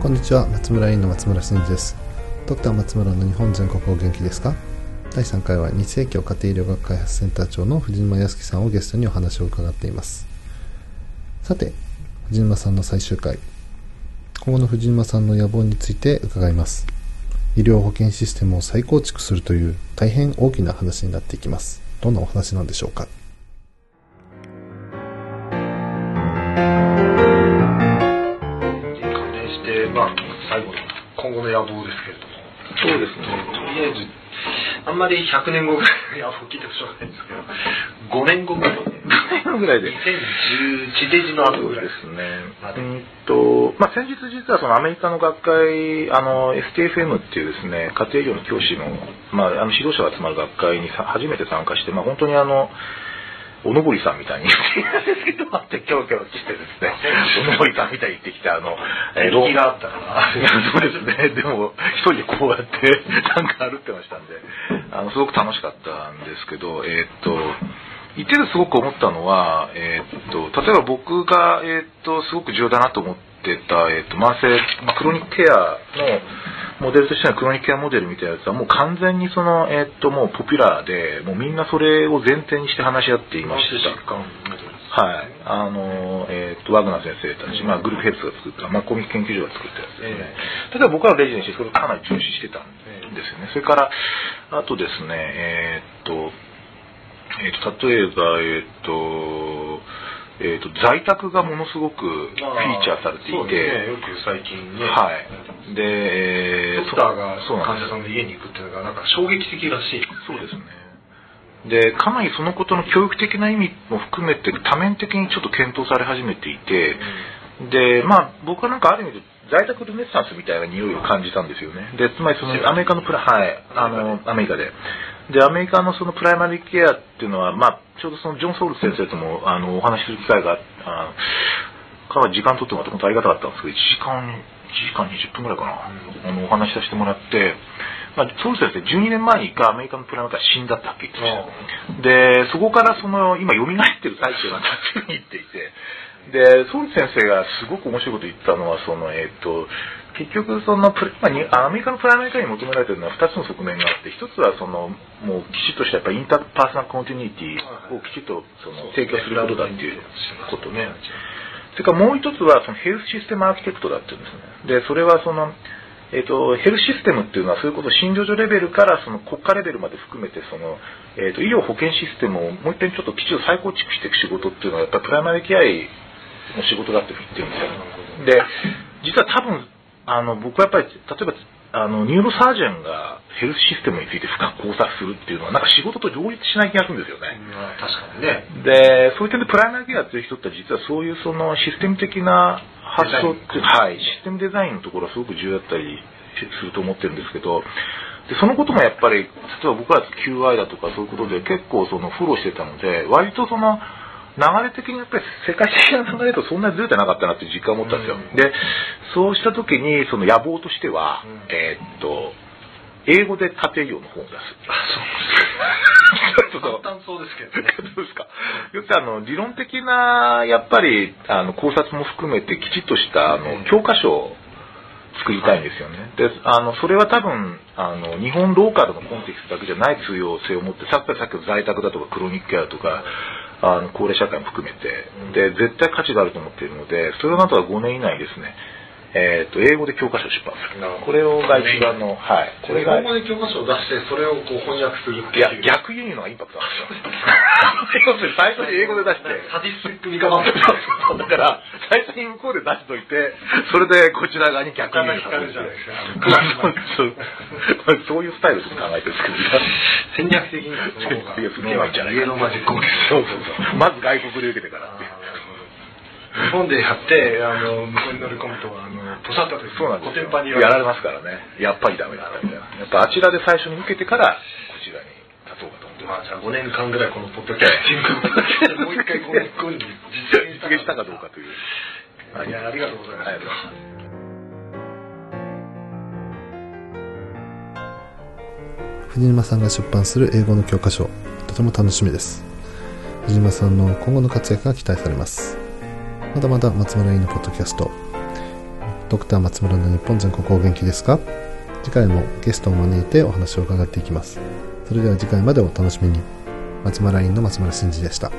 こんにちは。松村委員の松村真嗣です。ドクター松村の日本全国お元気ですか？第3回は日世紀家庭医療学開発センター長の藤島康樹さんをゲストにお話を伺っています。さて藤島さんの最終回。今後の藤島さんの野望について伺います。医療保険システムを再構築するという大変大きな話になっていきます。どんなお話なんでしょうか？最後の今後の野望ですけれども、そうですね。とりあえず、あんまり100年後ぐらいの野望聞いてもしょうがないんですけど、5年後ぐらいで、ぐらいで。2010地デジの後ぐらいですね。ま。でうんと、まあ、先日実はそのアメリカの学会、あの、STFM っていうですね、家庭医療の教師の、まあ、あの指導者が集まる学会にさ初めて参加して、まあ、本当にあの、おのぼりさんみたいに言っていたんですけど、あってキョロキョロしてですね、おのぼりさんみたいってきて、あの、人気があったから そうですね。でも、一人でこうやって、なんか歩ってましたんで、あの、すごく楽しかったんですけど、えーっと、言っててすごく思ったのは、えーっと、例えば僕が、えーっと、すごく重要だなと思ってた、えーっと、慢性、まあ、クロニックケアのモデルとしてのクロニックケアモデルみたいなやつは、もう完全にその、えーっと、もうポピュラーで、もうみんなそれを前提にして話し合っていました。はい。あの、えっ、と、ワグナー先生たち、まあ、グループヘッズが作った、まあ、コミック研究所が作ったやつですね。例えば僕らのレジデンシー、それをかなり重視してたんですよね。それから、あとですね、えっ、と、えっ、と、例えば、えっ、と、えっ、と、在宅がものすごくフィーチャーされていて、ね、よく最近ね、はい。で、えドクターが患者さんの家に行くっていうのが、なんか衝撃的らしい。そうですね。で、かなりそのことの教育的な意味も含めて多面的にちょっと検討され始めていて、で、まあ僕はなんかある意味で在宅ルネッサンスみたいな匂いを感じたんですよね。で、つまりそのアメリカのプラ、はい、あの、アメリカで。で、アメリカのそのプライマリーケアっていうのは、まあちょうどそのジョン・ソウル先生ともあのお話しする機会があかなり時間とってもらって本当ありがたかったんですけど、1時間、1時間20分ぐらいかな、あのお話しさせてもらって、まあ、ソウル先生12年前に一回アメリカのプライマリーケア死んだってはっきり言ってました。で、そこからその、今蘇ってる最中なんだっ言っていて、で、ソウル先生がすごく面白いこと言ったのは、その、えっ、と、結局そのプラ、まあに、アメリカのプライマリーケアに求められてるのは2つの側面があって、1つはその、もうきちっとしたやっぱり interpersonal continuity をきちっとその提供することだっていうことね。それからもう一つはその health system architect だっていうんですね。で、それはその、えっ、と、 health system っていうのはそういうこと、診療所レベルからその国家レベルまで含めて、その、えっ、と、医療保険システムをもう一遍ちょっときちんと再構築していく仕事っていうのは、やっぱりプライマリーケアの仕事だって言ってるんですよ。で、実は多分、あの、僕はやっぱり、例えば、あの、 neurosurgeon が health system について深く考察するっていうのは、なんか仕事と両立しない気がするんですよね。まあ確かにね。で、そういう点でプライマリーケアっていう人って実はそういうそのシステム的な発想って、はい、システムデザインのところはすごく重要だったりすると思ってるんですけど、でそのこともやっぱり、例えば僕ら QI だとかそういうことで結構そのフォローしてたので、割とその流れ的にやっぱり世界的な流れとそんなにずれてなかったなって実感を持ったんですよ。うんで、そうした時にその野望としては、うんえーっと、英語で家庭医療の本を出す。ちょっと簡単そうですけどね。どうですか要するにあの理論的なやっぱりあの考察も含めてきちっとしたあの教科書を作りたいんですよね。であのそれは多分あの日本ローカルのコンテキストだけじゃない通用性を持ってさっきさっきの在宅だとかクロニックケアとかあの高齢社会も含めてで絶対価値があると思っているのでそれをなんとか5年以内ですねえー、と英語で教科書を出版する。これをが一番の、はい、これが日本語で教科書を出して、それをこう翻訳するっていやいう。逆輸入のがインパクト。なんですよ最初に英語で出して。サディスティック味が満そうだから、最初に向こうで出しといて、それでこちら側に逆に他の光るじゃないですかそういうスタイルで考えてるんですけど、戦略的にはそそうそうそう。まず外国で受けてからっていう。日本でやって、あの、向こうに乗り込むと、あの、ポサッとそうなんですよコテンパンにやられますからね。やっぱりダメだみたいな。やっぱあちらで最初に受けてから、こちらに立とうかと思ってままあ、じゃあ5年間ぐらいこのポッドキャスティングをもう一回こう日本に実現す。実現したかどうかという。いや、ありがとうございます。ありがとうございます。藤島さんが出版する英語の教科書とても楽しみです藤島さんの今後の活躍が期待されますまだまだ松村委員のポッドキャスト。ドクター松村の日本全国お元気ですか？次回もゲストを招いてお話を伺っていきます。それでは次回までお楽しみに。松村委員の松村真嗣でした。